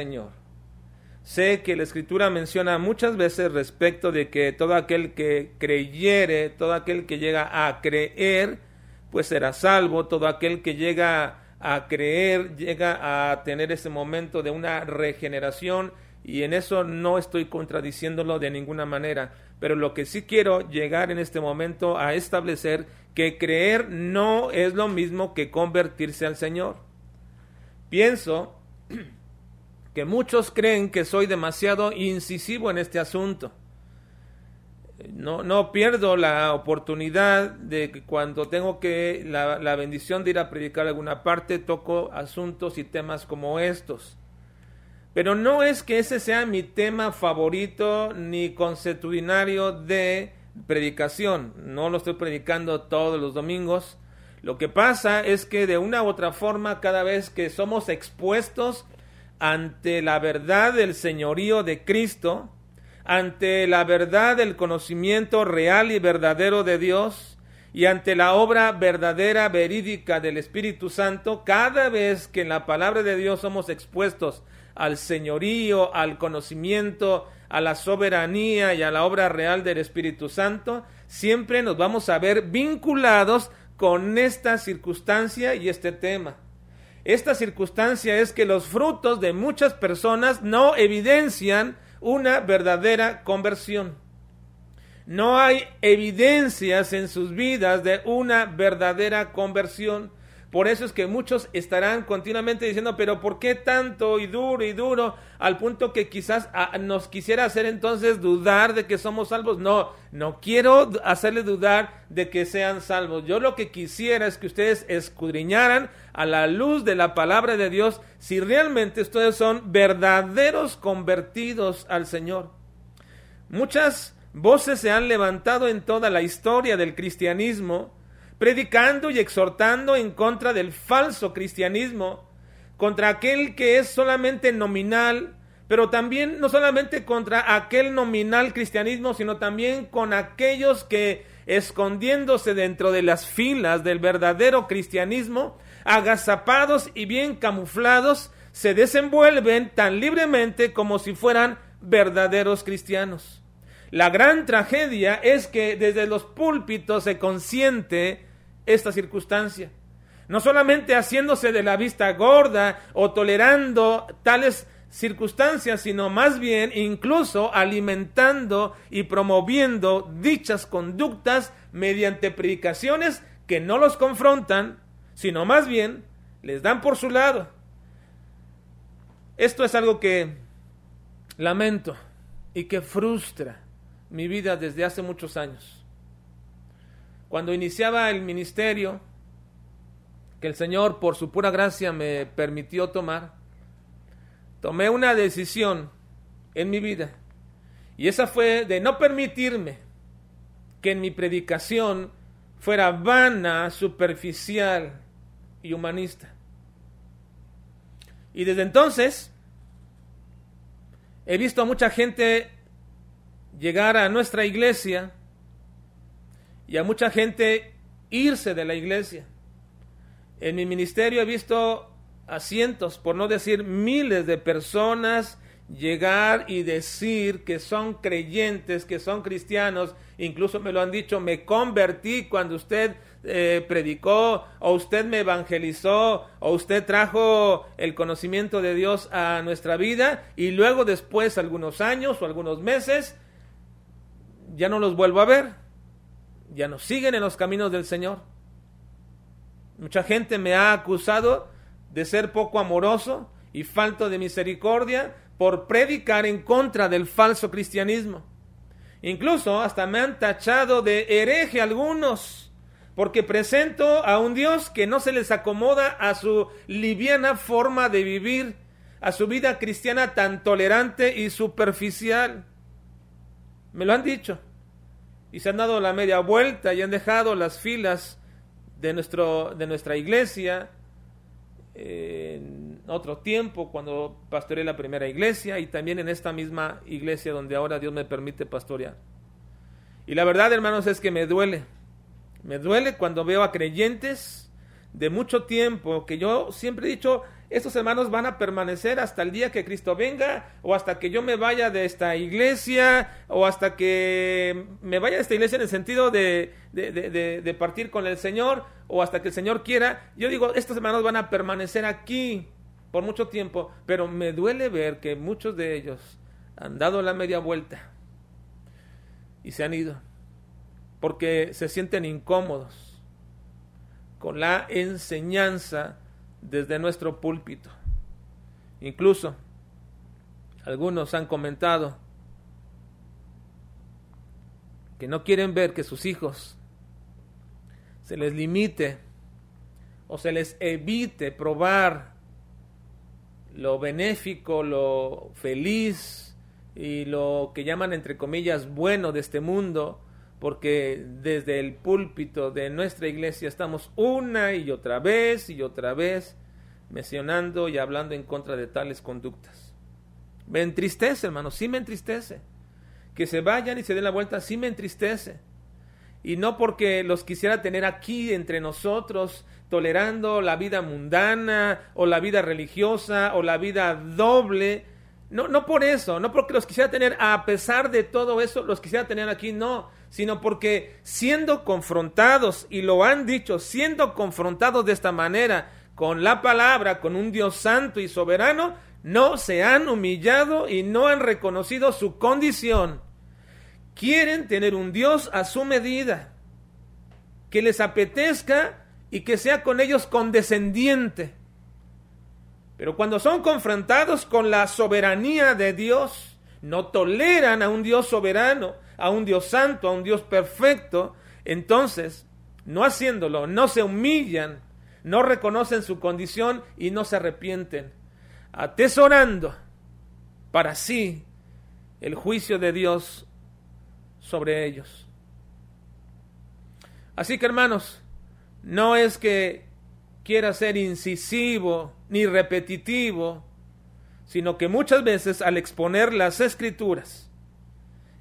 Señor. Sé que la Escritura menciona muchas veces respecto de que todo aquel que creyere, todo aquel que llega a creer, pues será salvo, todo aquel que llega a creer, llega a tener ese momento de una regeneración y en eso no estoy contradiciéndolo de ninguna manera, pero lo que sí quiero llegar en este momento a establecer que creer no es lo mismo que convertirse al Señor. Pienso que muchos creen que soy demasiado incisivo en este asunto. No, no pierdo la oportunidad de que cuando tengo que la, la bendición de ir a predicar alguna parte, toco asuntos y temas como estos. Pero no es que ese sea mi tema favorito ni consuetudinario de predicación. No lo estoy predicando todos los domingos. Lo que pasa es que de una u otra forma, cada vez que somos expuestos ante la verdad del señorío de Cristo, ante la verdad del conocimiento real y verdadero de Dios, y ante la obra verdadera, verídica del Espíritu Santo, cada vez que en la palabra de Dios somos expuestos al señorío, al conocimiento, a la soberanía y a la obra real del Espíritu Santo, siempre nos vamos a ver vinculados con esta circunstancia y este tema. Esta circunstancia es que los frutos de muchas personas no evidencian una verdadera conversión. No hay evidencias en sus vidas de una verdadera conversión. Por eso es que muchos estarán continuamente diciendo, pero ¿por qué tanto y duro y duro? Al punto que quizás ah, nos quisiera hacer entonces dudar de que somos salvos. No, no quiero hacerle dudar de que sean salvos. Yo lo que quisiera es que ustedes escudriñaran a la luz de la palabra de Dios si realmente ustedes son verdaderos convertidos al Señor. Muchas voces se han levantado en toda la historia del cristianismo predicando y exhortando en contra del falso cristianismo, contra aquel que es solamente nominal, pero también no solamente contra aquel nominal cristianismo, sino también con aquellos que escondiéndose dentro de las filas del verdadero cristianismo, agazapados y bien camuflados, se desenvuelven tan libremente como si fueran verdaderos cristianos. La gran tragedia es que desde los púlpitos se consiente esta circunstancia. No solamente haciéndose de la vista gorda o tolerando tales circunstancias, sino más bien incluso alimentando y promoviendo dichas conductas mediante predicaciones que no los confrontan, sino más bien les dan por su lado. Esto es algo que lamento y que frustra mi vida desde hace muchos años cuando iniciaba el ministerio, que el Señor por su pura gracia me permitió tomar, tomé una decisión en mi vida. Y esa fue de no permitirme que en mi predicación fuera vana, superficial y humanista. Y desde entonces he visto a mucha gente llegar a nuestra iglesia y a mucha gente irse de la iglesia. En mi ministerio he visto a cientos, por no decir miles de personas llegar y decir que son creyentes, que son cristianos, incluso me lo han dicho, me convertí cuando usted eh, predicó o usted me evangelizó o usted trajo el conocimiento de Dios a nuestra vida y luego después algunos años o algunos meses ya no los vuelvo a ver ya no siguen en los caminos del Señor. Mucha gente me ha acusado de ser poco amoroso y falto de misericordia por predicar en contra del falso cristianismo. Incluso hasta me han tachado de hereje algunos, porque presento a un Dios que no se les acomoda a su liviana forma de vivir, a su vida cristiana tan tolerante y superficial. Me lo han dicho y se han dado la media vuelta y han dejado las filas de, nuestro, de nuestra iglesia en otro tiempo cuando pastoreé la primera iglesia y también en esta misma iglesia donde ahora Dios me permite pastorear. Y la verdad, hermanos, es que me duele. Me duele cuando veo a creyentes de mucho tiempo que yo siempre he dicho, estos hermanos van a permanecer hasta el día que Cristo venga, o hasta que yo me vaya de esta iglesia, o hasta que me vaya de esta iglesia en el sentido de, de, partir con el Señor, o hasta que el Señor quiera. Yo digo, estos hermanos van a permanecer aquí por mucho tiempo, pero me duele ver que muchos de ellos han dado la media vuelta y se han ido, porque se sienten incómodos con la enseñanza desde nuestro púlpito. Incluso algunos han comentado que no quieren ver que sus hijos se les limite o se les evite probar lo benéfico, lo feliz y lo que llaman entre comillas bueno de este mundo, porque desde el púlpito de nuestra iglesia estamos una y otra vez y otra vez mencionando y hablando en contra de tales conductas. Me entristece, hermano, sí me entristece. Que se vayan y se den la vuelta, sí me entristece. Y no porque los quisiera tener aquí entre nosotros, tolerando la vida mundana o la vida religiosa o la vida doble. No, no por eso, no porque los quisiera tener, a pesar de todo eso, los quisiera tener aquí, no, sino porque siendo confrontados, y lo han dicho, siendo confrontados de esta manera, con la palabra, con un Dios santo y soberano, no se han humillado y no han reconocido su condición. Quieren tener un Dios a su medida, que les apetezca y que sea con ellos condescendiente. Pero cuando son confrontados con la soberanía de Dios, no toleran a un Dios soberano, a un Dios santo, a un Dios perfecto, entonces, no haciéndolo, no se humillan, no reconocen su condición y no se arrepienten, atesorando para sí el juicio de Dios sobre ellos. Así que hermanos, no es que quiera ser incisivo ni repetitivo, sino que muchas veces al exponer las escrituras,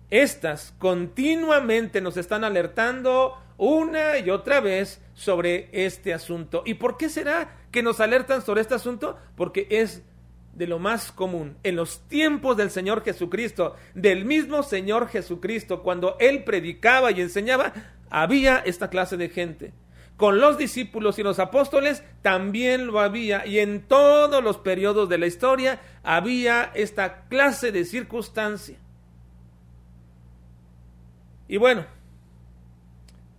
estas continuamente nos están alertando una y otra vez sobre este asunto. ¿Y por qué será que nos alertan sobre este asunto? Porque es de lo más común. En los tiempos del Señor Jesucristo, del mismo Señor Jesucristo, cuando Él predicaba y enseñaba, había esta clase de gente. Con los discípulos y los apóstoles también lo había y en todos los periodos de la historia había esta clase de circunstancia. Y bueno,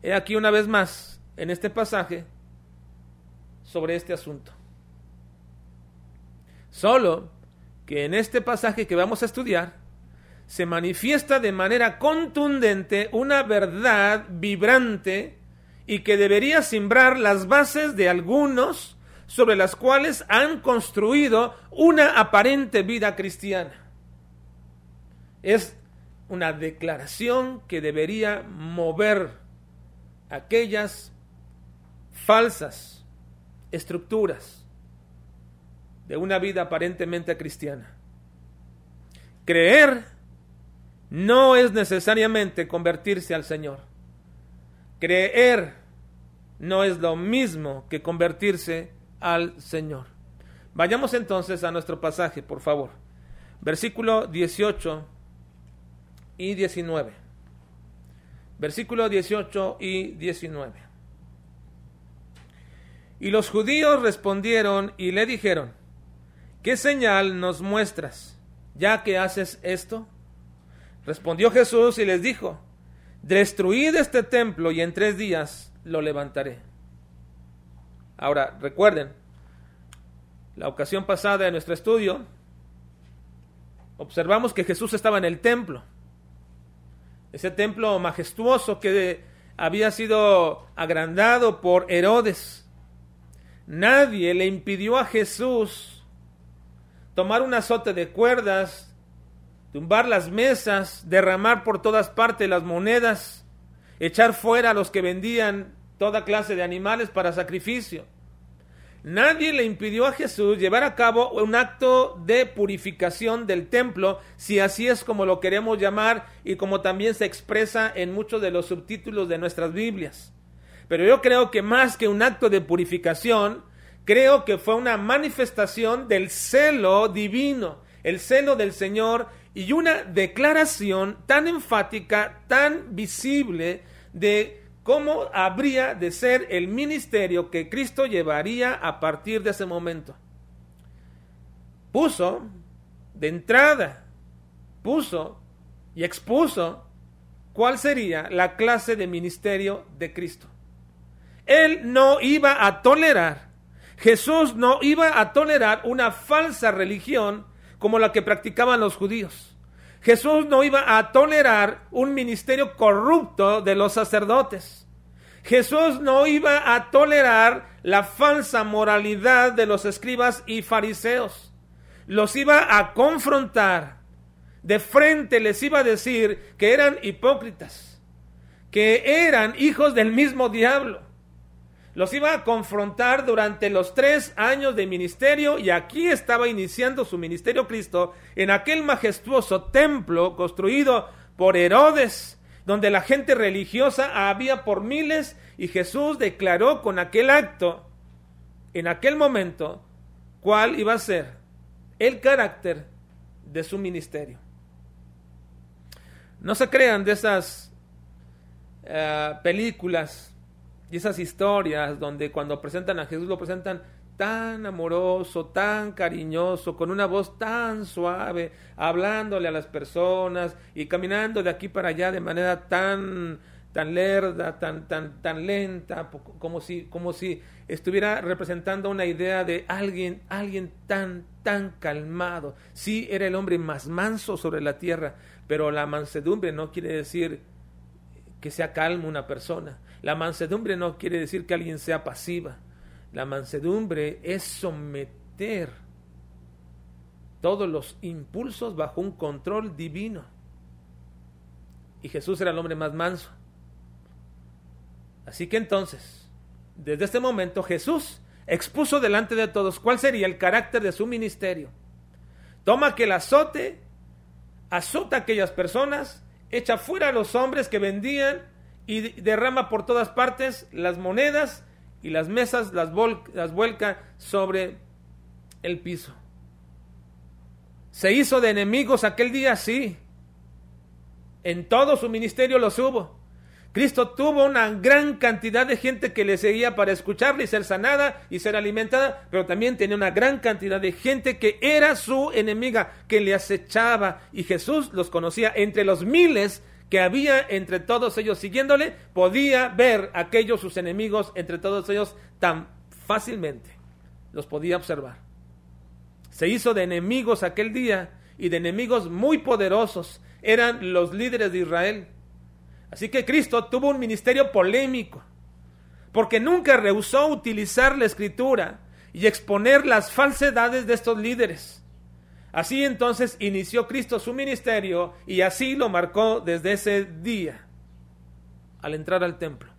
he aquí una vez más en este pasaje sobre este asunto. Solo que en este pasaje que vamos a estudiar se manifiesta de manera contundente una verdad vibrante y que debería simbrar las bases de algunos sobre las cuales han construido una aparente vida cristiana. Es una declaración que debería mover aquellas falsas estructuras de una vida aparentemente cristiana. Creer no es necesariamente convertirse al Señor. Creer no es lo mismo que convertirse al Señor. Vayamos entonces a nuestro pasaje, por favor. Versículo 18 y 19. Versículo 18 y 19. Y los judíos respondieron y le dijeron, ¿qué señal nos muestras ya que haces esto? Respondió Jesús y les dijo, destruid este templo y en tres días lo levantaré. Ahora, recuerden, la ocasión pasada de nuestro estudio, observamos que Jesús estaba en el templo ese templo majestuoso que había sido agrandado por Herodes. Nadie le impidió a Jesús tomar un azote de cuerdas, tumbar las mesas, derramar por todas partes las monedas, echar fuera a los que vendían toda clase de animales para sacrificio. Nadie le impidió a Jesús llevar a cabo un acto de purificación del templo, si así es como lo queremos llamar y como también se expresa en muchos de los subtítulos de nuestras Biblias. Pero yo creo que más que un acto de purificación, creo que fue una manifestación del celo divino, el celo del Señor y una declaración tan enfática, tan visible de cómo habría de ser el ministerio que Cristo llevaría a partir de ese momento. Puso de entrada, puso y expuso cuál sería la clase de ministerio de Cristo. Él no iba a tolerar, Jesús no iba a tolerar una falsa religión como la que practicaban los judíos. Jesús no iba a tolerar un ministerio corrupto de los sacerdotes. Jesús no iba a tolerar la falsa moralidad de los escribas y fariseos. Los iba a confrontar de frente les iba a decir que eran hipócritas, que eran hijos del mismo diablo. Los iba a confrontar durante los tres años de ministerio y aquí estaba iniciando su ministerio Cristo en aquel majestuoso templo construido por Herodes, donde la gente religiosa había por miles y Jesús declaró con aquel acto, en aquel momento, cuál iba a ser el carácter de su ministerio. No se crean de esas eh, películas y esas historias donde cuando presentan a Jesús lo presentan tan amoroso, tan cariñoso, con una voz tan suave, hablándole a las personas y caminando de aquí para allá de manera tan tan lerda, tan tan tan lenta, como si como si estuviera representando una idea de alguien alguien tan tan calmado. Sí, era el hombre más manso sobre la tierra, pero la mansedumbre no quiere decir que sea calmo una persona. La mansedumbre no quiere decir que alguien sea pasiva. La mansedumbre es someter todos los impulsos bajo un control divino. Y Jesús era el hombre más manso. Así que entonces, desde este momento Jesús expuso delante de todos cuál sería el carácter de su ministerio. Toma que el azote azota a aquellas personas, echa fuera a los hombres que vendían y derrama por todas partes las monedas y las mesas las, las vuelca sobre el piso. Se hizo de enemigos aquel día, sí. En todo su ministerio los hubo. Cristo tuvo una gran cantidad de gente que le seguía para escucharle y ser sanada y ser alimentada, pero también tenía una gran cantidad de gente que era su enemiga, que le acechaba y Jesús los conocía entre los miles que había entre todos ellos siguiéndole, podía ver aquellos sus enemigos entre todos ellos tan fácilmente. Los podía observar. Se hizo de enemigos aquel día y de enemigos muy poderosos. Eran los líderes de Israel Así que Cristo tuvo un ministerio polémico, porque nunca rehusó utilizar la escritura y exponer las falsedades de estos líderes. Así entonces inició Cristo su ministerio y así lo marcó desde ese día al entrar al templo.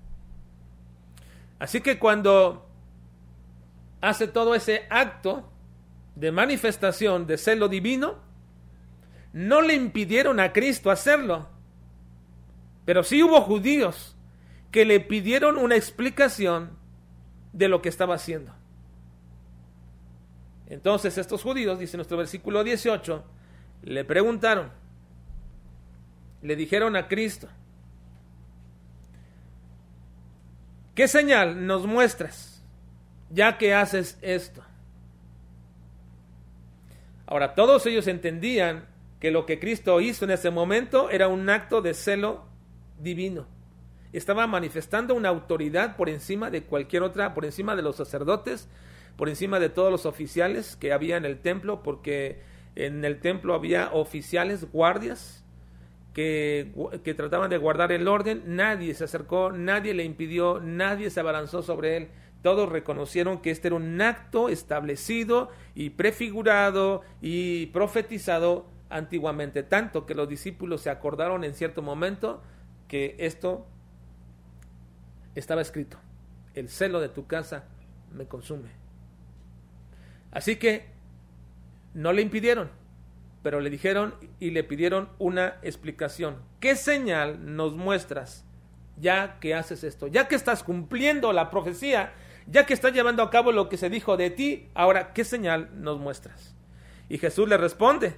Así que cuando hace todo ese acto de manifestación de celo divino, no le impidieron a Cristo hacerlo, pero sí hubo judíos que le pidieron una explicación de lo que estaba haciendo. Entonces estos judíos, dice nuestro versículo 18, le preguntaron, le dijeron a Cristo, ¿qué señal nos muestras ya que haces esto? Ahora, todos ellos entendían que lo que Cristo hizo en ese momento era un acto de celo divino. Estaba manifestando una autoridad por encima de cualquier otra, por encima de los sacerdotes, por encima de todos los oficiales que había en el templo, porque en el templo había oficiales, guardias, que, que, trataban de guardar el orden, nadie se acercó, nadie le impidió, nadie se abalanzó sobre él. Todos reconocieron que este era un acto establecido y prefigurado y profetizado antiguamente, tanto que los discípulos se acordaron en cierto momento que esto estaba escrito. El celo de tu casa me consume. Así que no le impidieron, pero le dijeron y le pidieron una explicación. ¿Qué señal nos muestras ya que haces esto? Ya que estás cumpliendo la profecía, ya que estás llevando a cabo lo que se dijo de ti, ahora, ¿qué señal nos muestras? Y Jesús le responde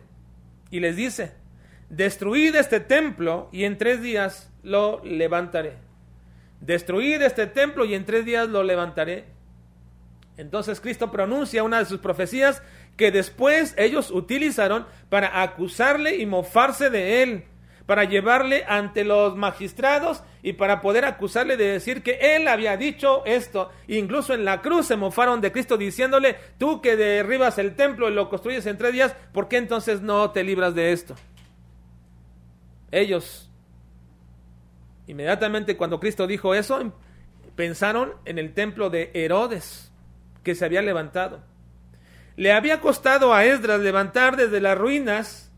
y les dice, destruid este templo y en tres días lo levantaré. Destruid este templo y en tres días lo levantaré. Entonces Cristo pronuncia una de sus profecías que después ellos utilizaron para acusarle y mofarse de él para llevarle ante los magistrados y para poder acusarle de decir que él había dicho esto. Incluso en la cruz se mofaron de Cristo diciéndole, tú que derribas el templo y lo construyes en tres días, ¿por qué entonces no te libras de esto? Ellos, inmediatamente cuando Cristo dijo eso, pensaron en el templo de Herodes que se había levantado. Le había costado a Esdras levantar desde las ruinas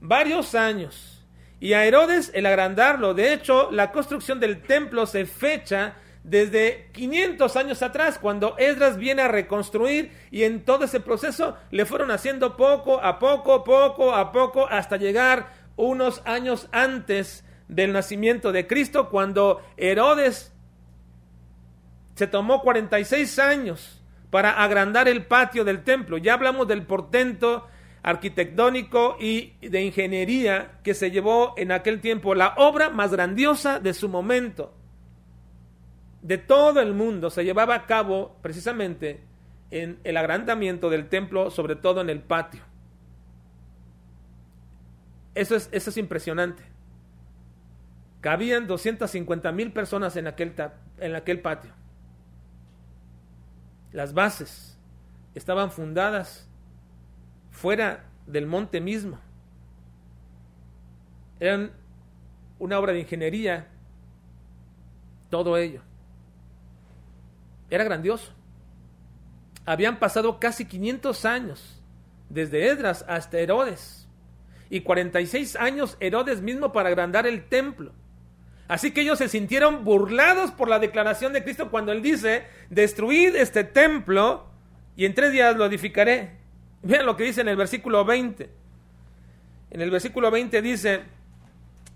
varios años y a Herodes el agrandarlo. De hecho, la construcción del templo se fecha desde 500 años atrás, cuando Esdras viene a reconstruir y en todo ese proceso le fueron haciendo poco a poco, poco a poco, hasta llegar unos años antes del nacimiento de Cristo, cuando Herodes se tomó 46 años para agrandar el patio del templo. Ya hablamos del portento arquitectónico y de ingeniería que se llevó en aquel tiempo, la obra más grandiosa de su momento, de todo el mundo, se llevaba a cabo precisamente en el agrandamiento del templo, sobre todo en el patio. Eso es, eso es impresionante. Cabían 250 mil personas en aquel, en aquel patio. Las bases estaban fundadas fuera del monte mismo. Eran una obra de ingeniería, todo ello. Era grandioso. Habían pasado casi 500 años, desde Edras hasta Herodes, y 46 años Herodes mismo para agrandar el templo. Así que ellos se sintieron burlados por la declaración de Cristo cuando él dice, destruid este templo y en tres días lo edificaré. Vean lo que dice en el versículo 20. En el versículo 20 dice,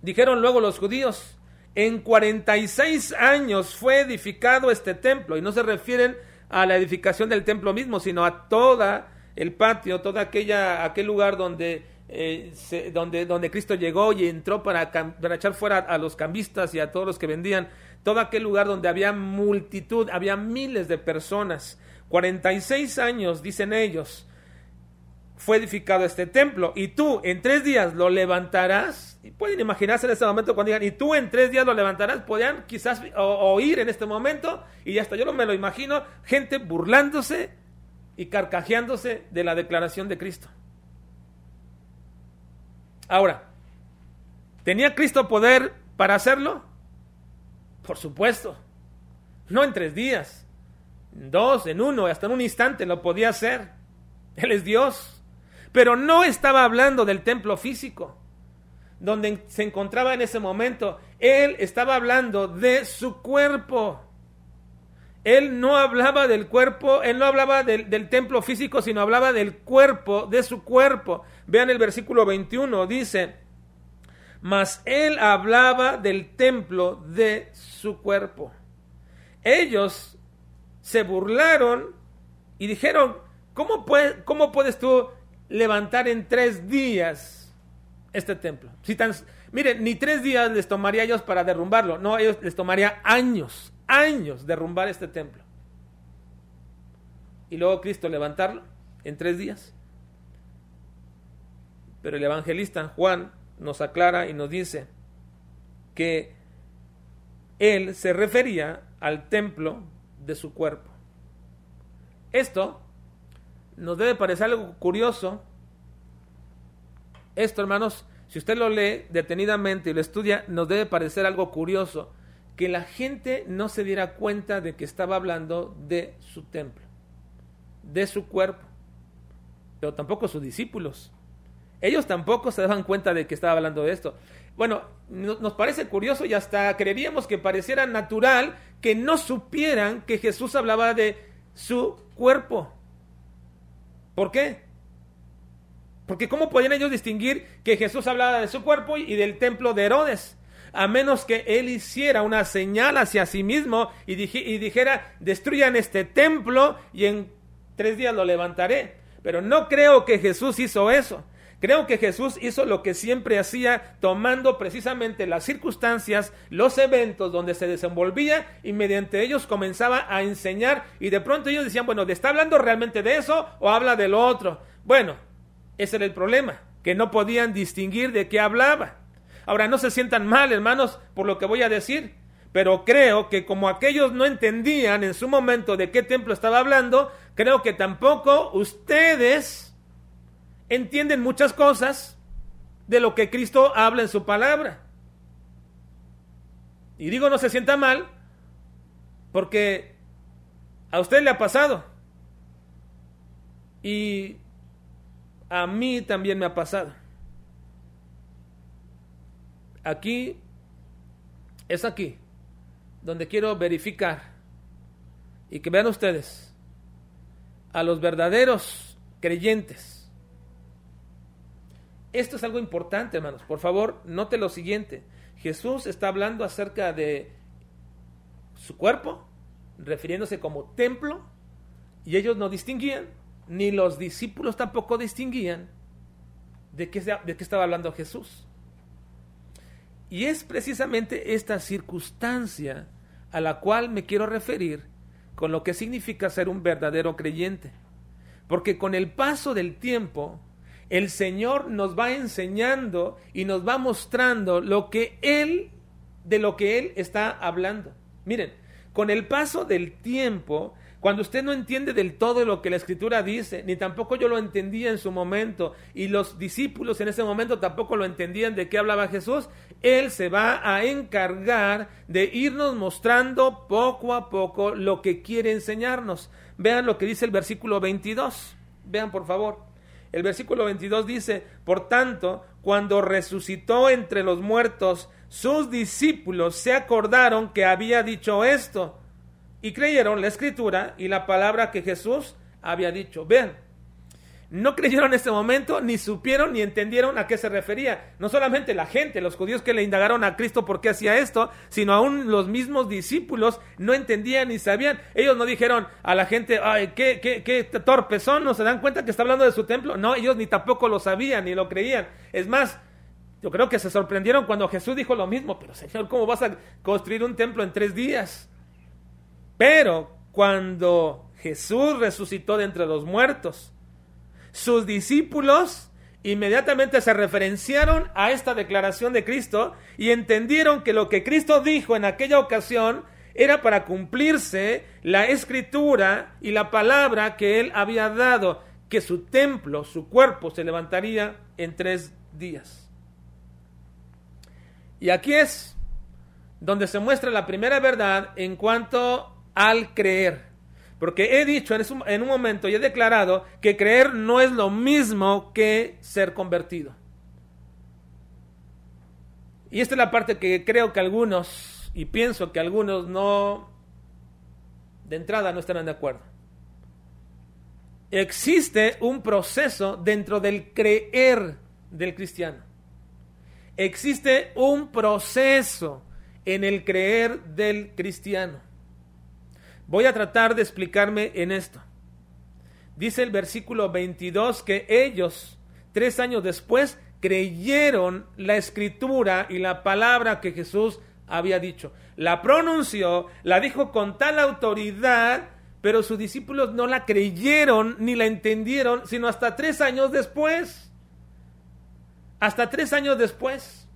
dijeron luego los judíos, en 46 años fue edificado este templo, y no se refieren a la edificación del templo mismo, sino a toda el patio, todo aquella, aquel lugar donde, eh, donde, donde Cristo llegó y entró para, para echar fuera a los cambistas y a todos los que vendían, todo aquel lugar donde había multitud, había miles de personas. 46 años, dicen ellos, fue edificado este templo y tú en tres días lo levantarás. Y pueden imaginarse en este momento cuando digan, y tú en tres días lo levantarás, podrían quizás oír en este momento, y hasta yo no me lo imagino, gente burlándose y carcajeándose de la declaración de Cristo. Ahora, ¿tenía Cristo poder para hacerlo? Por supuesto. No en tres días, en dos, en uno, hasta en un instante lo podía hacer. Él es Dios. Pero no estaba hablando del templo físico, donde se encontraba en ese momento. Él estaba hablando de su cuerpo. Él no hablaba del cuerpo, él no hablaba del, del, templo físico, sino hablaba del cuerpo, de su cuerpo. Vean el versículo 21, dice, mas él hablaba del templo de su cuerpo. Ellos se burlaron y dijeron, ¿cómo, puede, cómo puedes tú levantar en tres días este templo. Si tan, miren, ni tres días les tomaría a ellos para derrumbarlo, no, a ellos les tomaría años, años derrumbar este templo. Y luego Cristo levantarlo en tres días. Pero el evangelista Juan nos aclara y nos dice que él se refería al templo de su cuerpo. Esto nos debe parecer algo curioso. Esto, hermanos, si usted lo lee detenidamente y lo estudia, nos debe parecer algo curioso que la gente no se diera cuenta de que estaba hablando de su templo, de su cuerpo, pero tampoco sus discípulos. Ellos tampoco se daban cuenta de que estaba hablando de esto. Bueno, nos parece curioso y hasta creeríamos que pareciera natural que no supieran que Jesús hablaba de su cuerpo. ¿Por qué? Porque ¿cómo podían ellos distinguir que Jesús hablaba de su cuerpo y del templo de Herodes? a menos que él hiciera una señal hacia sí mismo y, y dijera, destruyan este templo y en tres días lo levantaré. Pero no creo que Jesús hizo eso. Creo que Jesús hizo lo que siempre hacía, tomando precisamente las circunstancias, los eventos donde se desenvolvía y mediante ellos comenzaba a enseñar y de pronto ellos decían, bueno, ¿está hablando realmente de eso o habla de lo otro? Bueno, ese era el problema, que no podían distinguir de qué hablaba. Ahora, no se sientan mal, hermanos, por lo que voy a decir, pero creo que como aquellos no entendían en su momento de qué templo estaba hablando, creo que tampoco ustedes entienden muchas cosas de lo que Cristo habla en su palabra. Y digo no se sienta mal porque a usted le ha pasado. Y a mí también me ha pasado. Aquí es aquí donde quiero verificar y que vean ustedes a los verdaderos creyentes esto es algo importante, hermanos. Por favor, note lo siguiente. Jesús está hablando acerca de su cuerpo, refiriéndose como templo, y ellos no distinguían, ni los discípulos tampoco distinguían de qué, estaba hablando Jesús. Y es precisamente esta circunstancia a la cual me quiero referir con lo que significa ser un verdadero creyente. Porque con el paso del tiempo, el Señor nos va enseñando y nos va mostrando lo que Él, de lo que Él está hablando. Miren, con el paso del tiempo, cuando usted no entiende del todo lo que la escritura dice, ni tampoco yo lo entendía en su momento, y los discípulos en ese momento tampoco lo entendían de qué hablaba Jesús, Él se va a encargar de irnos mostrando poco a poco lo que quiere enseñarnos. Vean lo que dice el versículo 22. Vean por favor. El versículo 22 dice, por tanto, cuando resucitó entre los muertos, sus discípulos se acordaron que había dicho esto y creyeron la escritura y la palabra que Jesús había dicho. Vean, no creyeron en este momento, ni supieron ni entendieron a qué se refería. No solamente la gente, los judíos que le indagaron a Cristo por qué hacía esto, sino aún los mismos discípulos no entendían ni sabían. Ellos no dijeron a la gente, ay, qué, qué, qué torpes son, no se dan cuenta que está hablando de su templo. No, ellos ni tampoco lo sabían ni lo creían. Es más, yo creo que se sorprendieron cuando Jesús dijo lo mismo, pero Señor, ¿cómo vas a construir un templo en tres días? Pero cuando Jesús resucitó de entre los muertos, sus discípulos inmediatamente se referenciaron a esta declaración de Cristo y entendieron que lo que Cristo dijo en aquella ocasión era para cumplirse la escritura y la palabra que él había dado, que su templo, su cuerpo, se levantaría en tres días. Y aquí es donde se muestra la primera verdad en cuanto al creer. Porque he dicho en un momento y he declarado que creer no es lo mismo que ser convertido. Y esta es la parte que creo que algunos, y pienso que algunos no, de entrada no estarán de acuerdo. Existe un proceso dentro del creer del cristiano. Existe un proceso en el creer del cristiano. Voy a tratar de explicarme en esto. Dice el versículo 22 que ellos, tres años después, creyeron la escritura y la palabra que Jesús había dicho. La pronunció, la dijo con tal autoridad, pero sus discípulos no la creyeron ni la entendieron, sino hasta tres años después. Hasta tres años después.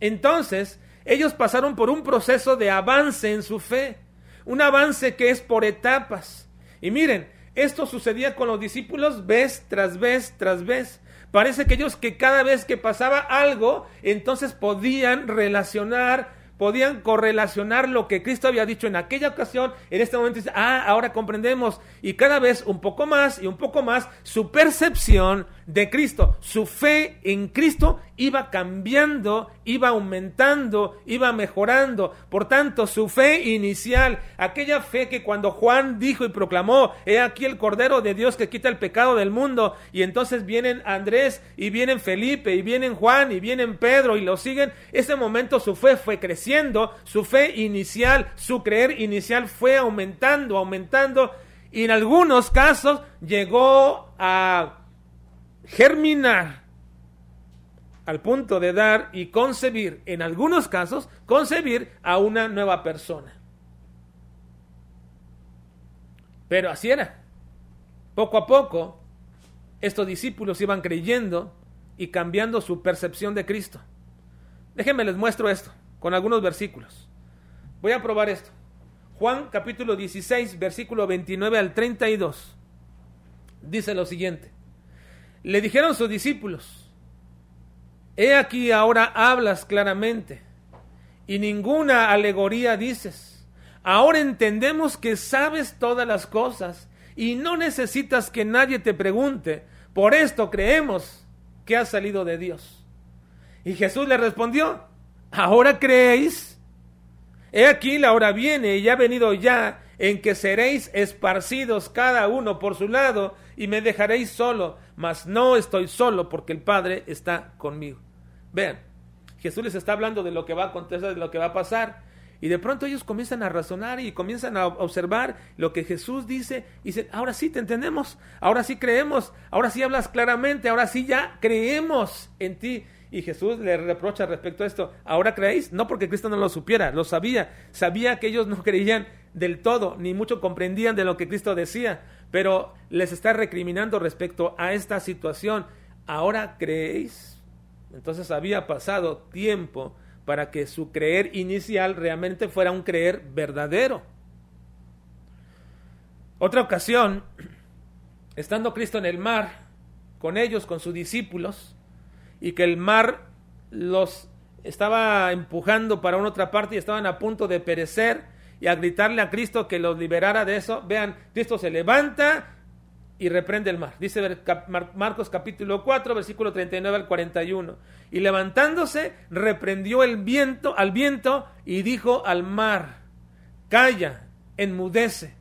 Entonces, ellos pasaron por un proceso de avance en su fe un avance que es por etapas. Y miren, esto sucedía con los discípulos vez tras vez tras vez. Parece que ellos que cada vez que pasaba algo, entonces podían relacionar, podían correlacionar lo que Cristo había dicho en aquella ocasión, en este momento dice, ah, ahora comprendemos. Y cada vez un poco más y un poco más, su percepción de Cristo. Su fe en Cristo iba cambiando, iba aumentando, iba mejorando. Por tanto, su fe inicial, aquella fe que cuando Juan dijo y proclamó, he aquí el Cordero de Dios que quita el pecado del mundo, y entonces vienen Andrés y vienen Felipe y vienen Juan y vienen Pedro y lo siguen, ese momento su fe fue creciendo, su fe inicial, su creer inicial fue aumentando, aumentando y en algunos casos llegó a germinar al punto de dar y concebir, en algunos casos, concebir a una nueva persona. Pero así era. Poco a poco, estos discípulos iban creyendo y cambiando su percepción de Cristo. Déjenme les muestro esto con algunos versículos. Voy a probar esto. Juan capítulo 16, versículo 29 al 32. Dice lo siguiente. Le dijeron sus discípulos, He aquí ahora hablas claramente y ninguna alegoría dices. Ahora entendemos que sabes todas las cosas y no necesitas que nadie te pregunte. Por esto creemos que has salido de Dios. Y Jesús le respondió, ¿ahora creéis? He aquí la hora viene y ha venido ya en que seréis esparcidos cada uno por su lado y me dejaréis solo, mas no estoy solo porque el Padre está conmigo. Vean, Jesús les está hablando de lo que va a acontecer, de lo que va a pasar. Y de pronto ellos comienzan a razonar y comienzan a observar lo que Jesús dice y dicen, ahora sí te entendemos, ahora sí creemos, ahora sí hablas claramente, ahora sí ya creemos en ti. Y Jesús le reprocha respecto a esto, ¿ahora creéis? No porque Cristo no lo supiera, lo sabía, sabía que ellos no creían del todo, ni mucho comprendían de lo que Cristo decía, pero les está recriminando respecto a esta situación. ¿Ahora creéis? Entonces había pasado tiempo para que su creer inicial realmente fuera un creer verdadero. Otra ocasión, estando Cristo en el mar, con ellos, con sus discípulos, y que el mar los estaba empujando para una otra parte y estaban a punto de perecer y a gritarle a Cristo que los liberara de eso. Vean, Cristo se levanta y reprende el mar. Dice Marcos capítulo 4, versículo 39 al 41. Y levantándose, reprendió el viento al viento y dijo al mar: Calla, enmudece.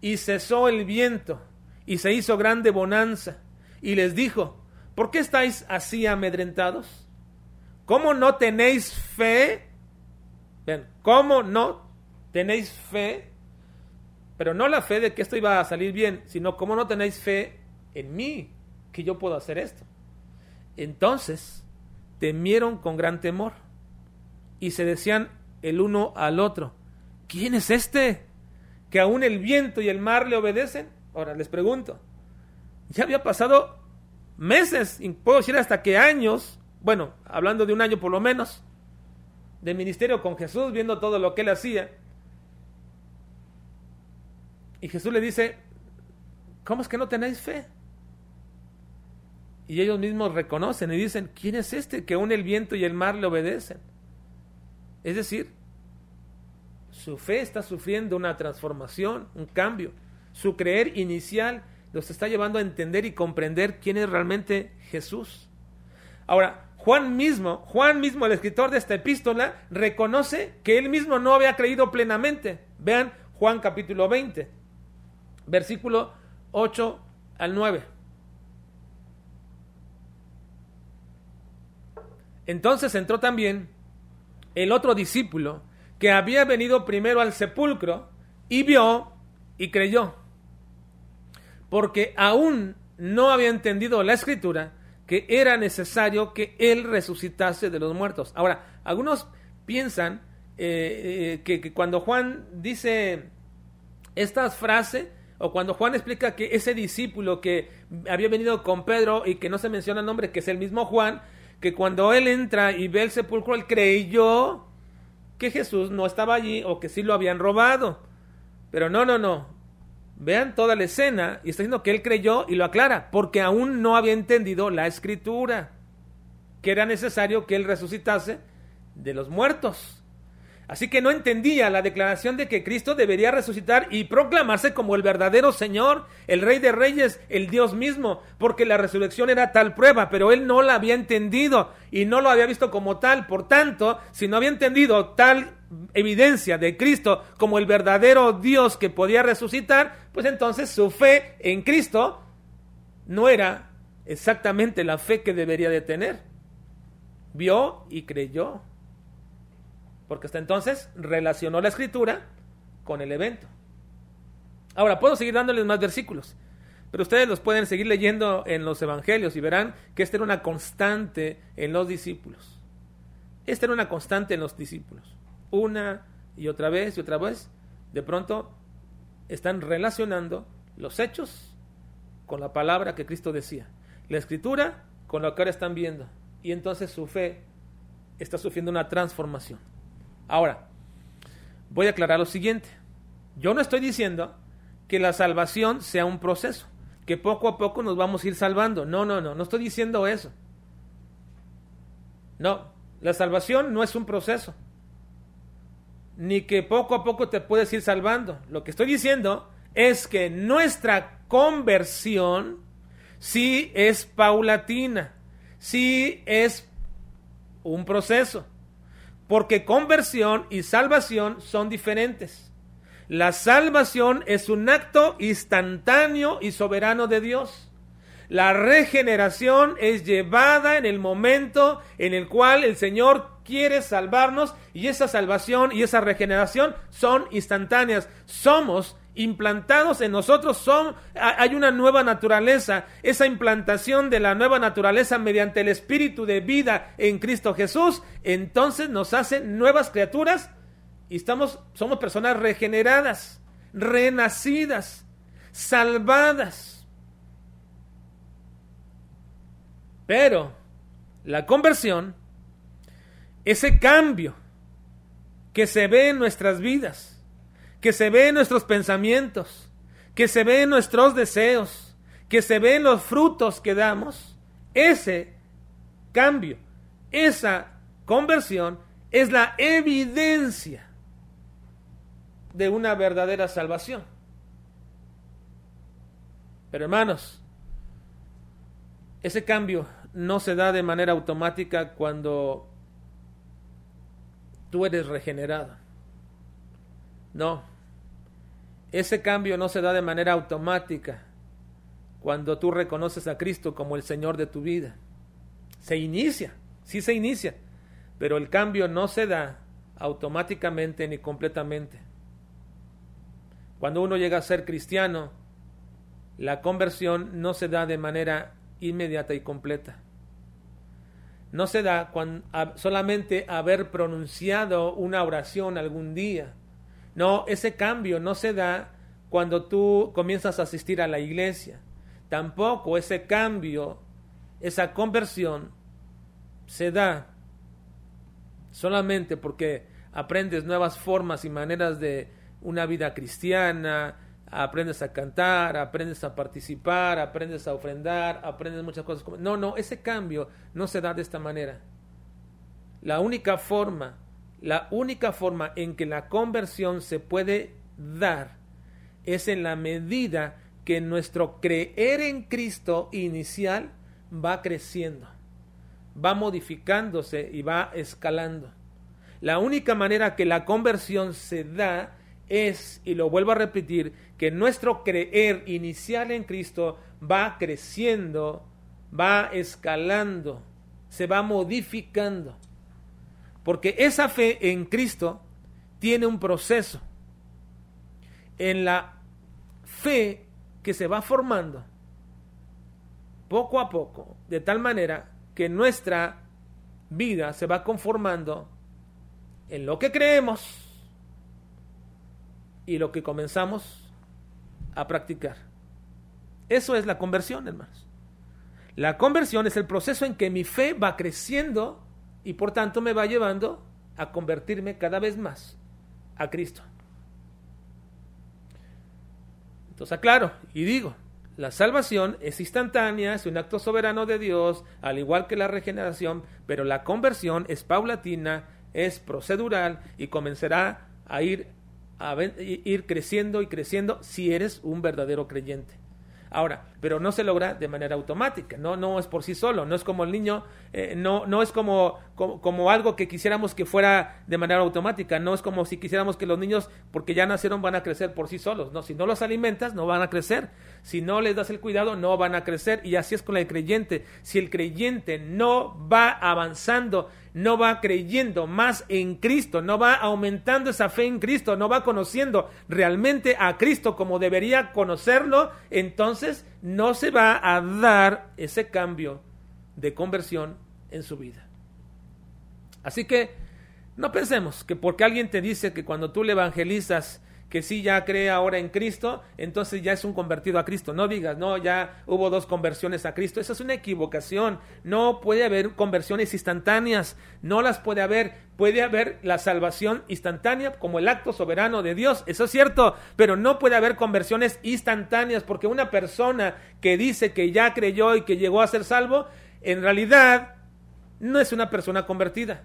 Y cesó el viento y se hizo grande bonanza. Y les dijo: ¿Por qué estáis así amedrentados? ¿Cómo no tenéis fe? Ven, ¿cómo no tenéis fe? Pero no la fe de que esto iba a salir bien, sino cómo no tenéis fe en mí, que yo puedo hacer esto. Entonces temieron con gran temor y se decían el uno al otro, ¿quién es este? Que aún el viento y el mar le obedecen. Ahora les pregunto, ya había pasado meses, puedo decir hasta que años, bueno, hablando de un año por lo menos, de ministerio con Jesús, viendo todo lo que él hacía. Y Jesús le dice, ¿cómo es que no tenéis fe? Y ellos mismos reconocen y dicen, ¿quién es este que aún el viento y el mar le obedecen? Es decir, su fe está sufriendo una transformación, un cambio. Su creer inicial los está llevando a entender y comprender quién es realmente Jesús. Ahora, Juan mismo, Juan mismo, el escritor de esta epístola, reconoce que él mismo no había creído plenamente. Vean Juan capítulo 20, versículo 8 al 9. Entonces entró también el otro discípulo que había venido primero al sepulcro y vio y creyó porque aún no había entendido la escritura que era necesario que él resucitase de los muertos. Ahora, algunos piensan eh, eh, que, cuando Juan dice estas frases, o cuando Juan explica que ese discípulo que había venido con Pedro y que no se menciona nombre, que es el mismo Juan, que cuando él entra y ve el sepulcro, él creyó que Jesús no estaba allí o que sí lo habían robado. Pero no, no, no. Vean toda la escena y está diciendo que él creyó y lo aclara, porque aún no había entendido la escritura, que era necesario que él resucitase de los muertos. Así que no entendía la declaración de que Cristo debería resucitar y proclamarse como el verdadero Señor, el Rey de Reyes, el Dios mismo, porque la resurrección era tal prueba, pero él no la había entendido y no lo había visto como tal. Por tanto, si no había entendido tal evidencia de Cristo como el verdadero Dios que podía resucitar, pues entonces su fe en Cristo no era exactamente la fe que debería de tener. Vio y creyó porque hasta entonces relacionó la escritura con el evento. Ahora, puedo seguir dándoles más versículos, pero ustedes los pueden seguir leyendo en los evangelios y verán que esta era una constante en los discípulos. Esta era una constante en los discípulos. Una y otra vez y otra vez, de pronto están relacionando los hechos con la palabra que Cristo decía, la escritura con lo que ahora están viendo, y entonces su fe está sufriendo una transformación. Ahora, voy a aclarar lo siguiente. Yo no estoy diciendo que la salvación sea un proceso, que poco a poco nos vamos a ir salvando. No, no, no, no estoy diciendo eso. No, la salvación no es un proceso, ni que poco a poco te puedes ir salvando. Lo que estoy diciendo es que nuestra conversión sí es paulatina, sí es un proceso. Porque conversión y salvación son diferentes. La salvación es un acto instantáneo y soberano de Dios. La regeneración es llevada en el momento en el cual el Señor quiere salvarnos y esa salvación y esa regeneración son instantáneas. Somos implantados en nosotros son hay una nueva naturaleza, esa implantación de la nueva naturaleza mediante el espíritu de vida en Cristo Jesús, entonces nos hace nuevas criaturas y estamos somos personas regeneradas, renacidas, salvadas. Pero la conversión ese cambio que se ve en nuestras vidas que se ve en nuestros pensamientos, que se ve en nuestros deseos, que se ve en los frutos que damos, ese cambio, esa conversión es la evidencia de una verdadera salvación. Pero hermanos, ese cambio no se da de manera automática cuando tú eres regenerado. No, ese cambio no se da de manera automática cuando tú reconoces a Cristo como el Señor de tu vida. Se inicia, sí se inicia, pero el cambio no se da automáticamente ni completamente. Cuando uno llega a ser cristiano, la conversión no se da de manera inmediata y completa. No se da cuando, solamente haber pronunciado una oración algún día no, ese cambio no se da cuando tú comienzas a asistir a la iglesia. Tampoco ese cambio, esa conversión se da solamente porque aprendes nuevas formas y maneras de una vida cristiana, aprendes a cantar, aprendes a participar, aprendes a ofrendar, aprendes muchas cosas. No, no, ese cambio no se da de esta manera. La única forma la única forma en que la conversión se puede dar es en la medida que nuestro creer en Cristo inicial va creciendo, va modificándose y va escalando. La única manera que la conversión se da es, y lo vuelvo a repetir, que nuestro creer inicial en Cristo va creciendo, va escalando, se va modificando. Porque esa fe en Cristo tiene un proceso. En la fe que se va formando poco a poco, de tal manera que nuestra vida se va conformando en lo que creemos y lo que comenzamos a practicar. Eso es la conversión, hermanos. La conversión es el proceso en que mi fe va creciendo y por tanto me va llevando a convertirme cada vez más a Cristo. Entonces aclaro y digo, la salvación es instantánea, es un acto soberano de Dios, al igual que la regeneración, pero la conversión es paulatina, es procedural y comenzará a ir, a ir creciendo y creciendo si eres un verdadero creyente. Ahora, pero no se logra de manera automática, no, no es por sí solo, no es como el niño, eh, no, no es como, como, algo que quisiéramos que fuera de manera automática, no es como si quisiéramos que los niños, porque ya nacieron, van a crecer por sí solos, no, si no los alimentas, no van a crecer, si no les das el cuidado, no van a crecer, y así es con el creyente, si el creyente no va avanzando no va creyendo más en Cristo, no va aumentando esa fe en Cristo, no va conociendo realmente a Cristo como debería conocerlo, entonces no se va a dar ese cambio de conversión en su vida. Así que no pensemos que porque alguien te dice que cuando tú le evangelizas que sí ya cree ahora en Cristo, entonces ya es un convertido a Cristo. No digas, no, ya hubo dos conversiones a Cristo. Esa es una equivocación. No puede haber conversiones instantáneas. No las puede haber. Puede haber la salvación instantánea como el acto soberano de Dios. Eso es cierto. Pero no puede haber conversiones instantáneas porque una persona que dice que ya creyó y que llegó a ser salvo, en realidad no es una persona convertida.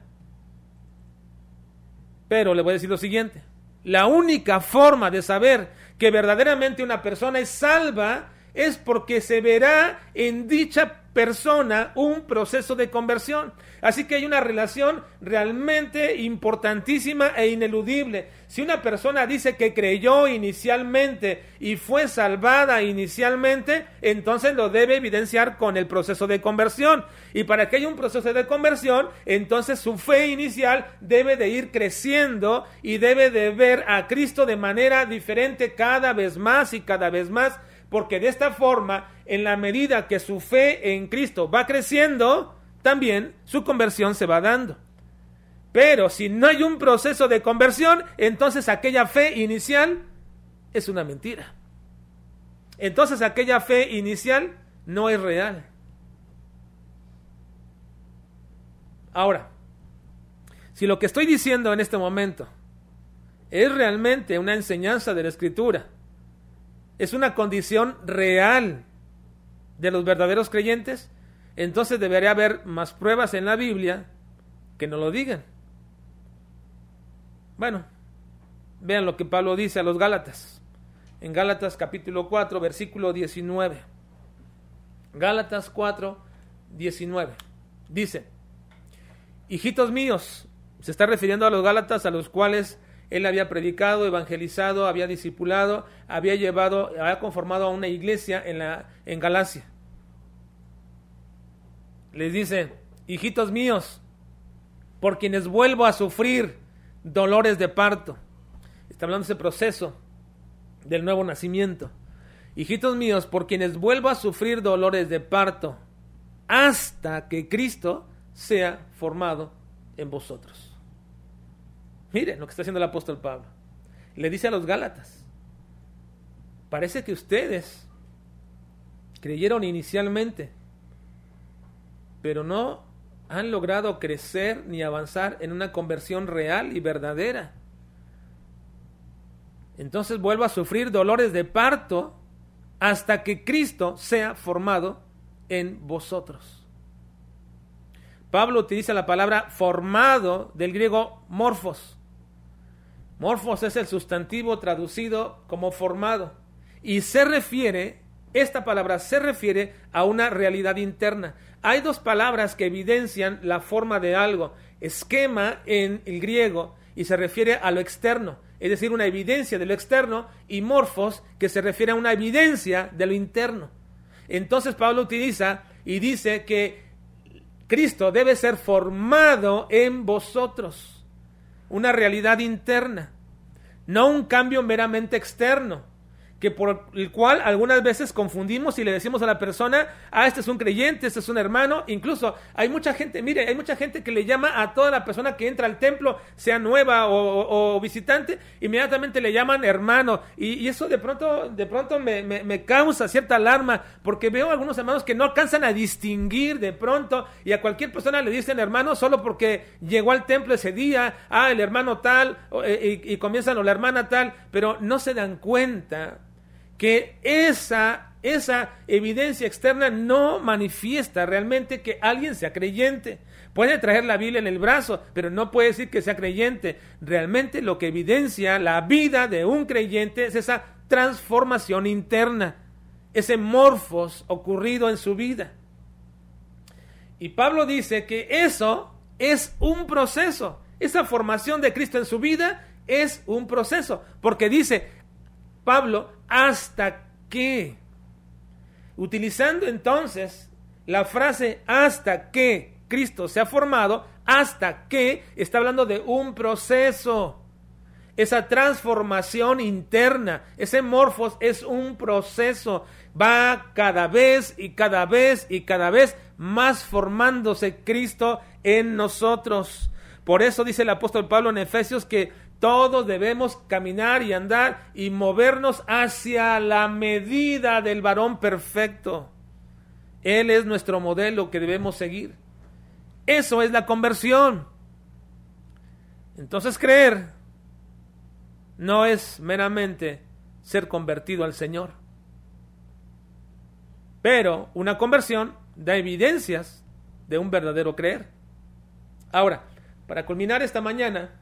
Pero le voy a decir lo siguiente. La única forma de saber que verdaderamente una persona es salva es porque se verá en dicha persona un proceso de conversión. Así que hay una relación realmente importantísima e ineludible. Si una persona dice que creyó inicialmente y fue salvada inicialmente, entonces lo debe evidenciar con el proceso de conversión. Y para que haya un proceso de conversión, entonces su fe inicial debe de ir creciendo y debe de ver a Cristo de manera diferente cada vez más y cada vez más porque de esta forma, en la medida que su fe en Cristo va creciendo, también su conversión se va dando. Pero si no hay un proceso de conversión, entonces aquella fe inicial es una mentira. Entonces aquella fe inicial no es real. Ahora, si lo que estoy diciendo en este momento es realmente una enseñanza de la Escritura, es una condición real de los verdaderos creyentes, entonces debería haber más pruebas en la Biblia que no lo digan. Bueno, vean lo que Pablo dice a los Gálatas. En Gálatas capítulo 4, versículo 19. Gálatas 4, 19. Dice, hijitos míos, se está refiriendo a los Gálatas a los cuales él había predicado, evangelizado, había discipulado, había llevado, había conformado a una iglesia en, la, en Galacia. Les dice, hijitos míos, por quienes vuelvo a sufrir dolores de parto. Está hablando de ese proceso del nuevo nacimiento. Hijitos míos, por quienes vuelvo a sufrir dolores de parto, hasta que Cristo sea formado en vosotros. Miren lo que está haciendo el apóstol Pablo. Le dice a los Gálatas, parece que ustedes creyeron inicialmente, pero no han logrado crecer ni avanzar en una conversión real y verdadera. Entonces vuelvo a sufrir dolores de parto hasta que Cristo sea formado en vosotros. Pablo utiliza la palabra formado del griego morfos, Morfos es el sustantivo traducido como formado y se refiere, esta palabra se refiere a una realidad interna. Hay dos palabras que evidencian la forma de algo. Esquema en el griego y se refiere a lo externo, es decir, una evidencia de lo externo y morfos que se refiere a una evidencia de lo interno. Entonces Pablo utiliza y dice que Cristo debe ser formado en vosotros una realidad interna, no un cambio meramente externo que por el cual algunas veces confundimos y le decimos a la persona, ah, este es un creyente, este es un hermano, incluso hay mucha gente, mire, hay mucha gente que le llama a toda la persona que entra al templo, sea nueva o, visitante, inmediatamente le llaman hermano, y, eso de pronto, de pronto me, causa cierta alarma, porque veo algunos hermanos que no alcanzan a distinguir de pronto, y a cualquier persona le dicen hermano solo porque llegó al templo ese día, ah, el hermano tal, y, y comienzan o la hermana tal, pero no se dan cuenta que esa esa evidencia externa no manifiesta realmente que alguien sea creyente. Puede traer la Biblia en el brazo, pero no puede decir que sea creyente. Realmente lo que evidencia la vida de un creyente es esa transformación interna, ese morfos ocurrido en su vida. Y Pablo dice que eso es un proceso. Esa formación de Cristo en su vida es un proceso. Porque dice Pablo, hasta que. Utilizando entonces la frase hasta que Cristo se ha formado, hasta que está hablando de un proceso. Esa transformación interna, ese morfos es un proceso. Va cada vez y cada vez y cada vez más formándose Cristo en nosotros. Por eso dice el apóstol Pablo en Efesios que todos debemos caminar y andar y movernos hacia la medida del varón perfecto. Él es nuestro modelo que debemos seguir. Eso es la conversión. Entonces creer no es meramente ser convertido al Señor. Pero una conversión da evidencias de un verdadero creer. Ahora, para culminar esta mañana,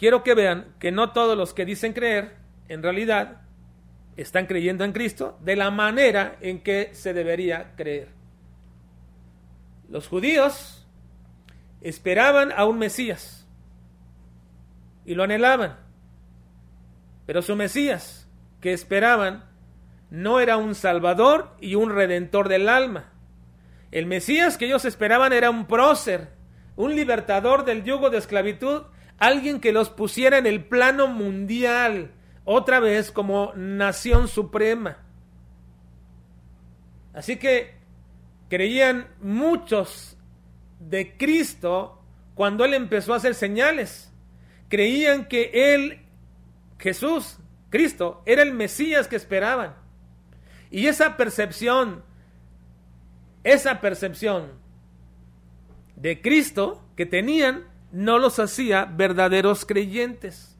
quiero que vean que no todos los que dicen creer, en realidad, están creyendo en Cristo de la manera en que se debería creer. Los judíos esperaban a un Mesías y lo anhelaban, pero su Mesías que esperaban no era un Salvador y un Redentor del alma. El Mesías que ellos esperaban era un prócer, un libertador del yugo de esclavitud, alguien que los pusiera en el plano mundial, otra vez como nación suprema. Así que creían muchos de Cristo cuando Él empezó a hacer señales. Creían que Él, Jesús, Cristo, era el Mesías que esperaban. Y esa percepción, esa percepción de Cristo que tenían, no los hacía verdaderos creyentes.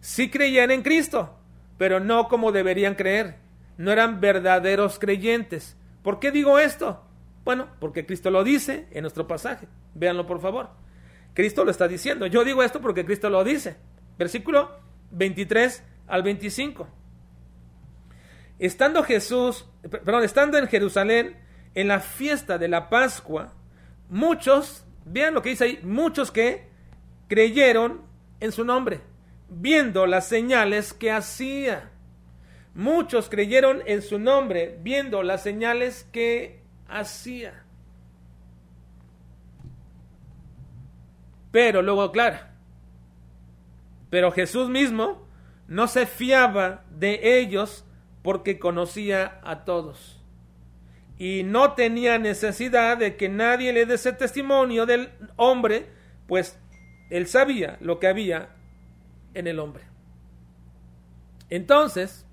Sí creían en Cristo, pero no como deberían creer. No eran verdaderos creyentes. ¿Por qué digo esto? Bueno, porque Cristo lo dice en nuestro pasaje. Véanlo por favor. Cristo lo está diciendo. Yo digo esto porque Cristo lo dice. Versículo 23 al 25 estando Jesús, perdón, estando en Jerusalén en la fiesta de la Pascua, muchos, vean lo que dice ahí, muchos que creyeron en su nombre, viendo las señales que hacía. Muchos creyeron en su nombre, viendo las señales que hacía. Pero luego, claro, pero Jesús mismo no se fiaba de ellos porque conocía a todos. Y no tenía necesidad de que nadie le diese testimonio del hombre, pues él sabía lo que había en el hombre. Entonces,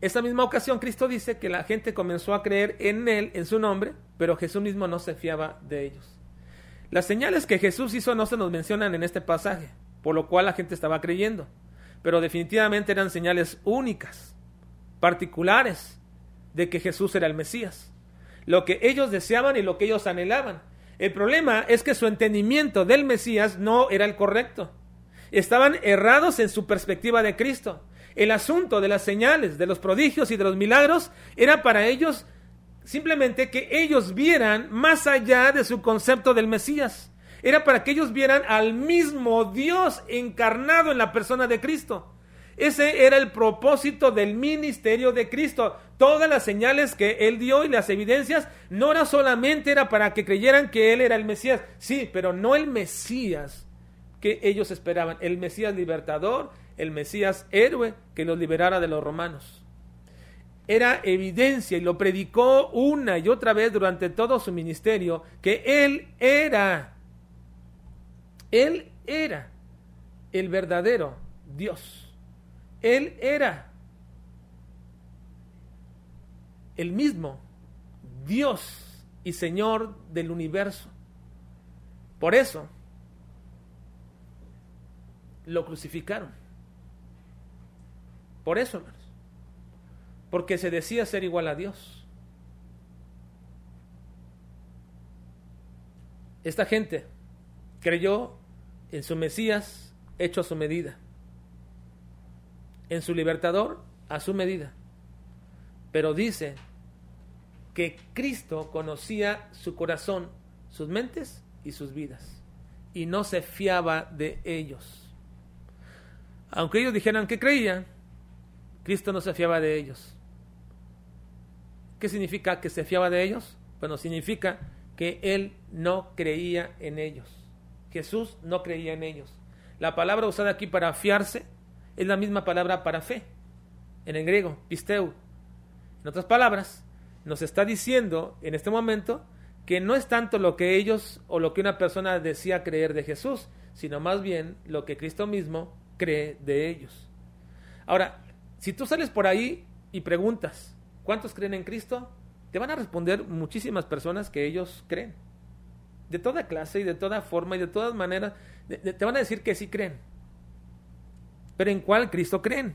esa misma ocasión Cristo dice que la gente comenzó a creer en él, en su nombre, pero Jesús mismo no se fiaba de ellos. Las señales que Jesús hizo no se nos mencionan en este pasaje, por lo cual la gente estaba creyendo pero definitivamente eran señales únicas, particulares, de que Jesús era el Mesías. Lo que ellos deseaban y lo que ellos anhelaban. El problema es que su entendimiento del Mesías no era el correcto. Estaban errados en su perspectiva de Cristo. El asunto de las señales, de los prodigios y de los milagros era para ellos simplemente que ellos vieran más allá de su concepto del Mesías era para que ellos vieran al mismo Dios encarnado en la persona de Cristo. Ese era el propósito del ministerio de Cristo. Todas las señales que él dio y las evidencias no era solamente era para que creyeran que él era el Mesías, sí, pero no el Mesías que ellos esperaban, el Mesías libertador, el Mesías héroe que los liberara de los romanos. Era evidencia y lo predicó una y otra vez durante todo su ministerio que él era él era el verdadero Dios. Él era el mismo Dios y Señor del universo. Por eso lo crucificaron. Por eso, hermanos. porque se decía ser igual a Dios. Esta gente creyó en su Mesías hecho a su medida, en su libertador a su medida. Pero dice que Cristo conocía su corazón, sus mentes y sus vidas, y no se fiaba de ellos. Aunque ellos dijeran que creían, Cristo no se fiaba de ellos. ¿Qué significa que se fiaba de ellos? Bueno, significa que Él no creía en ellos. Jesús no creía en ellos. La palabra usada aquí para fiarse es la misma palabra para fe, en el griego, pisteu. En otras palabras, nos está diciendo en este momento que no es tanto lo que ellos o lo que una persona decía creer de Jesús, sino más bien lo que Cristo mismo cree de ellos. Ahora, si tú sales por ahí y preguntas, ¿cuántos creen en Cristo? Te van a responder muchísimas personas que ellos creen. De toda clase y de toda forma y de todas maneras, te van a decir que sí creen. Pero ¿en cuál Cristo creen?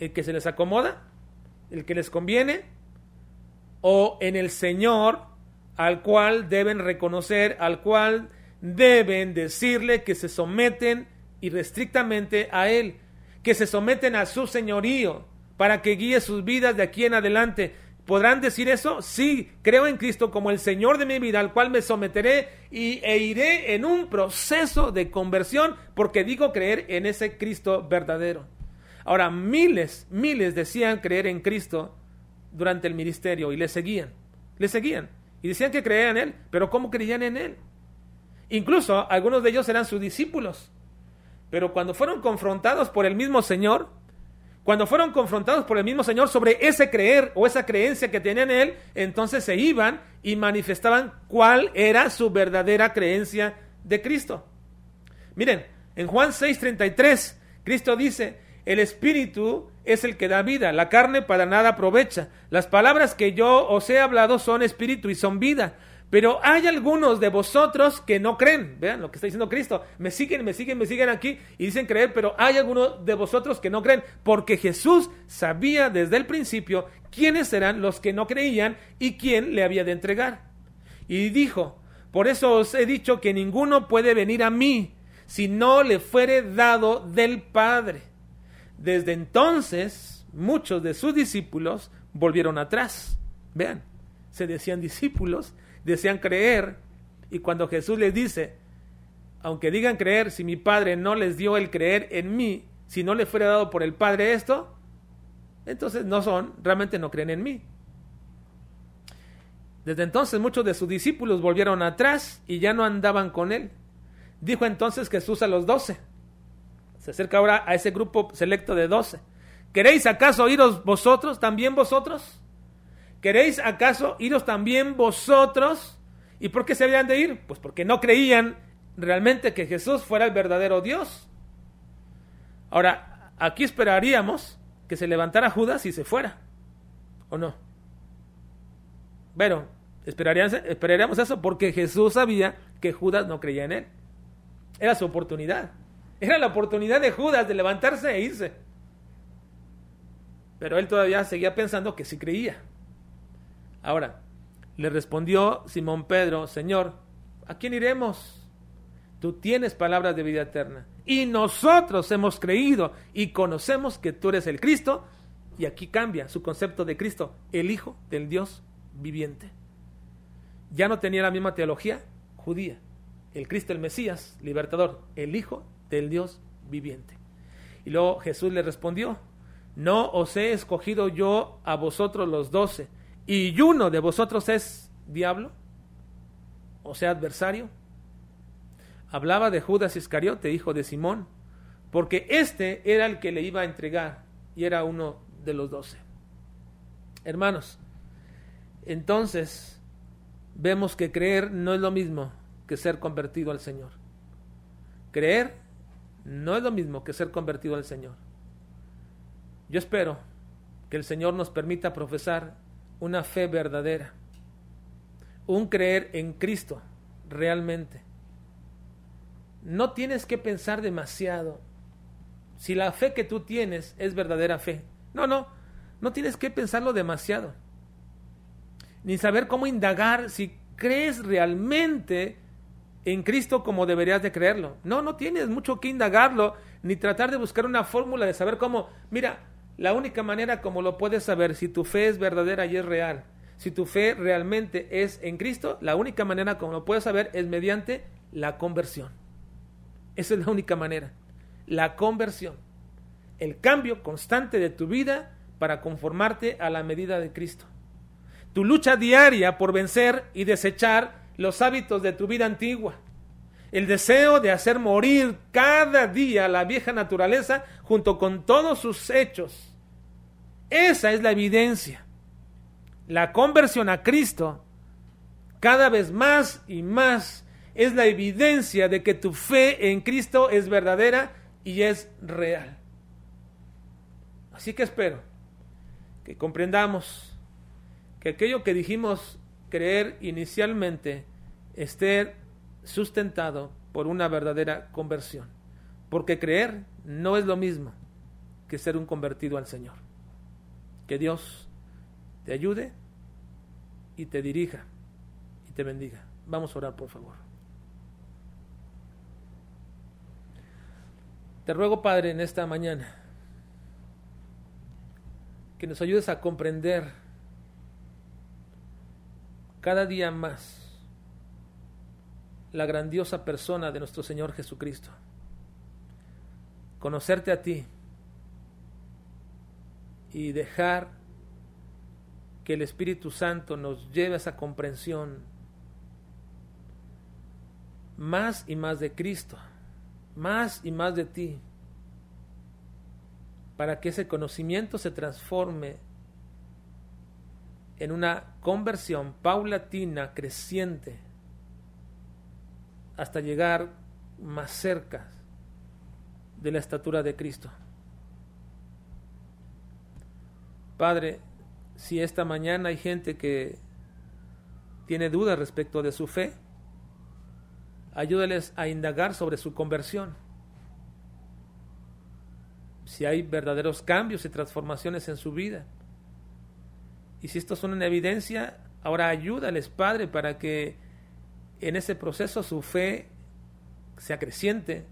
¿El que se les acomoda? ¿El que les conviene? ¿O en el Señor al cual deben reconocer, al cual deben decirle que se someten irrestrictamente a Él, que se someten a su señorío para que guíe sus vidas de aquí en adelante. ¿Podrán decir eso? Sí, creo en Cristo como el Señor de mi vida, al cual me someteré y, e iré en un proceso de conversión porque digo creer en ese Cristo verdadero. Ahora, miles, miles decían creer en Cristo durante el ministerio y le seguían, le seguían y decían que creían en Él, pero ¿cómo creían en Él? Incluso algunos de ellos eran sus discípulos, pero cuando fueron confrontados por el mismo Señor, cuando fueron confrontados por el mismo Señor sobre ese creer o esa creencia que tenían en Él, entonces se iban y manifestaban cuál era su verdadera creencia de Cristo. Miren, en Juan 6:33, Cristo dice, el Espíritu es el que da vida, la carne para nada aprovecha. Las palabras que yo os he hablado son espíritu y son vida. Pero hay algunos de vosotros que no creen. Vean lo que está diciendo Cristo. Me siguen, me siguen, me siguen aquí y dicen creer, pero hay algunos de vosotros que no creen. Porque Jesús sabía desde el principio quiénes eran los que no creían y quién le había de entregar. Y dijo, por eso os he dicho que ninguno puede venir a mí si no le fuere dado del Padre. Desde entonces, muchos de sus discípulos volvieron atrás. Vean, se decían discípulos desean creer y cuando Jesús les dice, aunque digan creer, si mi Padre no les dio el creer en mí, si no le fuera dado por el Padre esto, entonces no son, realmente no creen en mí. Desde entonces muchos de sus discípulos volvieron atrás y ya no andaban con él. Dijo entonces Jesús a los doce. Se acerca ahora a ese grupo selecto de doce. ¿Queréis acaso iros vosotros, también vosotros? ¿Queréis acaso iros también vosotros? ¿Y por qué se habían de ir? Pues porque no creían realmente que Jesús fuera el verdadero Dios. Ahora, aquí esperaríamos que se levantara Judas y se fuera. ¿O no? Bueno, esperaríamos eso porque Jesús sabía que Judas no creía en él. Era su oportunidad. Era la oportunidad de Judas de levantarse e irse. Pero él todavía seguía pensando que sí creía. Ahora, le respondió Simón Pedro, Señor, ¿a quién iremos? Tú tienes palabras de vida eterna. Y nosotros hemos creído y conocemos que tú eres el Cristo. Y aquí cambia su concepto de Cristo, el Hijo del Dios viviente. Ya no tenía la misma teología judía. El Cristo, el Mesías, libertador, el Hijo del Dios viviente. Y luego Jesús le respondió, no os he escogido yo a vosotros los doce, y uno de vosotros es diablo, o sea, adversario. Hablaba de Judas Iscariote, hijo de Simón, porque este era el que le iba a entregar y era uno de los doce. Hermanos, entonces vemos que creer no es lo mismo que ser convertido al Señor. Creer no es lo mismo que ser convertido al Señor. Yo espero que el Señor nos permita profesar una fe verdadera, un creer en Cristo realmente. No tienes que pensar demasiado si la fe que tú tienes es verdadera fe. No, no. no tienes que pensarlo demasiado, ni saber cómo indagar si crees realmente en Cristo como deberías de creerlo. No, no tienes mucho que indagarlo, ni tratar de buscar una fórmula de saber cómo. Mira, la única manera como lo puedes saber si tu fe es verdadera y es real, si tu fe realmente es en Cristo, la única manera como lo puedes saber es mediante la conversión. Esa es la única manera. La conversión. El cambio constante de tu vida para conformarte a la medida de Cristo. Tu lucha diaria por vencer y desechar los hábitos de tu vida antigua. El deseo de hacer morir cada día la vieja naturaleza junto con todos sus hechos. Esa es la evidencia. La conversión a Cristo cada vez más y más es la evidencia de que tu fe en Cristo es verdadera y es real. Así que espero que comprendamos que aquello que dijimos creer inicialmente esté sustentado por una verdadera conversión. Porque creer no es lo mismo que ser un convertido al Señor. Que Dios te ayude y te dirija y te bendiga. Vamos a orar, por favor. Te ruego, Padre, en esta mañana, que nos ayudes a comprender cada día más la grandiosa persona de nuestro Señor Jesucristo. Conocerte a ti y dejar que el Espíritu Santo nos lleve a esa comprensión más y más de Cristo, más y más de ti, para que ese conocimiento se transforme en una conversión paulatina, creciente, hasta llegar más cerca de la estatura de Cristo. Padre, si esta mañana hay gente que tiene dudas respecto de su fe, ayúdales a indagar sobre su conversión. Si hay verdaderos cambios y transformaciones en su vida. Y si estos son en evidencia, ahora ayúdales, Padre, para que en ese proceso su fe sea creciente,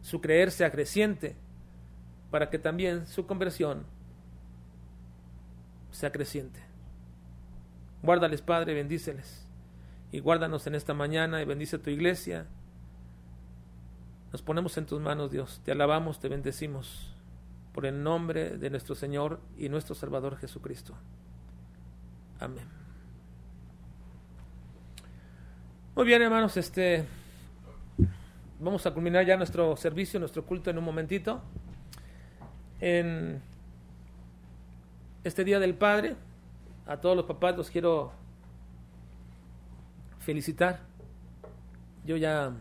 su creer sea creciente, para que también su conversión sea creciente. Guárdales, Padre, bendíceles. Y guárdanos en esta mañana y bendice tu iglesia. Nos ponemos en tus manos, Dios. Te alabamos, te bendecimos. Por el nombre de nuestro Señor y nuestro Salvador Jesucristo. Amén. Muy bien, hermanos, este vamos a culminar ya nuestro servicio, nuestro culto en un momentito. En este Día del Padre, a todos los papás los quiero felicitar. Yo ya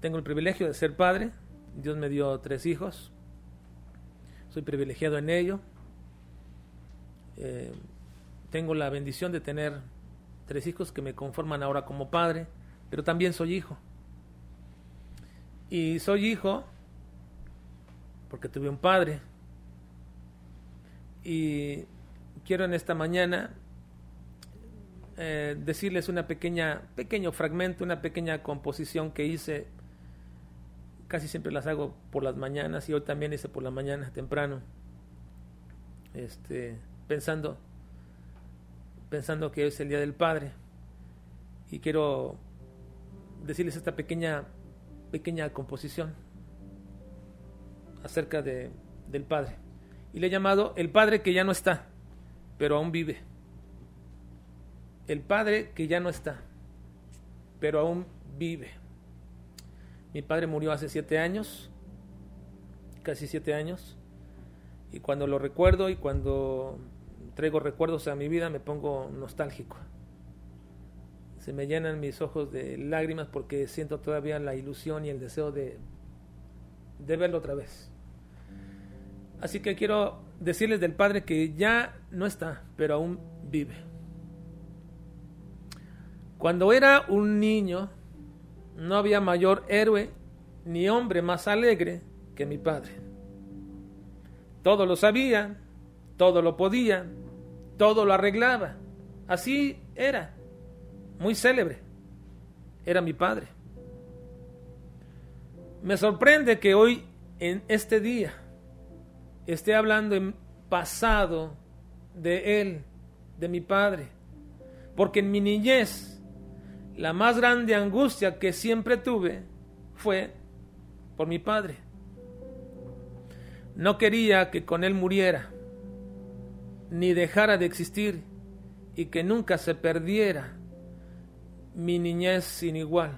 tengo el privilegio de ser padre. Dios me dio tres hijos. Soy privilegiado en ello. Eh, tengo la bendición de tener tres hijos que me conforman ahora como padre, pero también soy hijo. Y soy hijo porque tuve un padre. Y quiero en esta mañana eh, decirles una pequeña, pequeño fragmento, una pequeña composición que hice. Casi siempre las hago por las mañanas y hoy también hice por la mañana temprano. Este, pensando pensando que es el Día del Padre. Y quiero decirles esta pequeña, pequeña composición acerca de, del Padre. Y le he llamado El Padre que ya no está, pero aún vive. El Padre que ya no está, pero aún vive. Mi padre murió hace siete años, casi siete años, y cuando lo recuerdo y cuando traigo recuerdos a mi vida, me pongo nostálgico. Se me llenan mis ojos de lágrimas porque siento todavía la ilusión y el deseo de, de verlo otra vez. Así que quiero decirles del Padre que ya no está, pero aún vive. Cuando era un niño, no había mayor héroe ni hombre más alegre que mi padre. Todos lo sabían, todo lo podía, todo lo arreglaba. Así era, muy célebre. Era mi padre. Me sorprende que hoy, en este día, esté hablando en pasado de él, de mi padre. Porque en mi niñez, la más grande angustia que siempre tuve fue por mi padre. No quería que con él muriera, ni dejara de existir, y que nunca se perdiera mi niñez sin igual.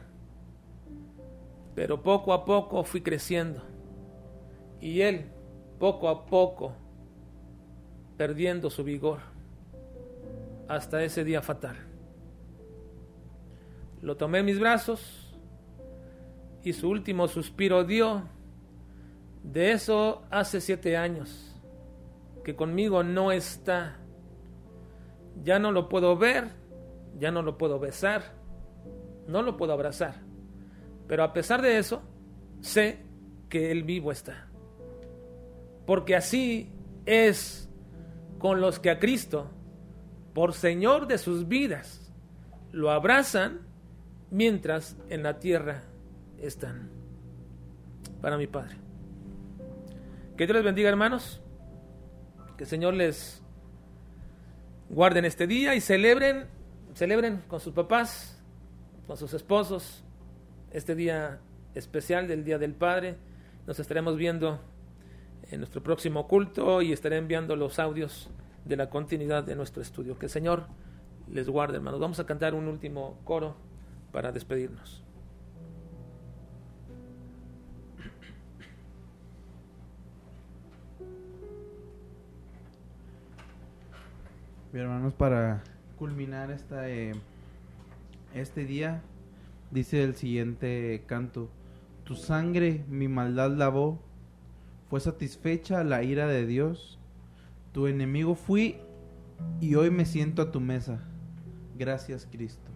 Pero poco a poco fui creciendo, y él, poco a poco, perdiendo su vigor, hasta ese día fatal. Lo tomé en mis brazos, y su último suspiro dio de eso hace siete años, que conmigo no está. Ya no lo puedo ver, ya no lo puedo besar, no lo puedo abrazar. Pero a pesar de eso, sé que Él vivo está. Porque así es con los que a Cristo, por Señor de sus vidas, lo abrazan mientras en la tierra están. Para mi Padre. Que Dios les bendiga, hermanos. Que el Señor les guarde en este día y celebren, celebren con sus papás, con sus esposos, este día especial del Día del Padre. Nos estaremos viendo en nuestro próximo culto y estaré enviando los audios de la continuidad de nuestro estudio. Que el Señor les guarde, hermanos. Vamos a cantar un último coro para despedirnos. hermanos, para culminar esta, eh, este día, dice el siguiente canto, tu sangre mi maldad lavó, fue satisfecha la ira de Dios, tu enemigo fui y hoy me siento a tu mesa. Gracias Cristo.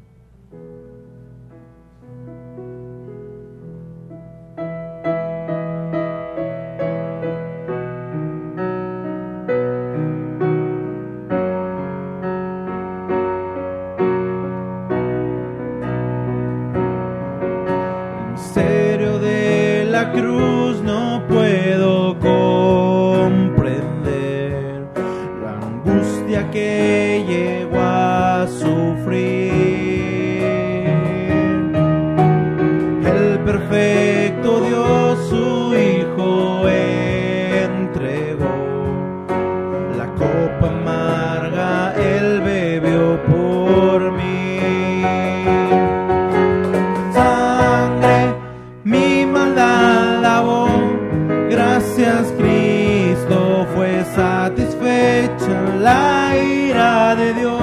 angustia que llegó a sufrir. El perfecto Dios Cristo.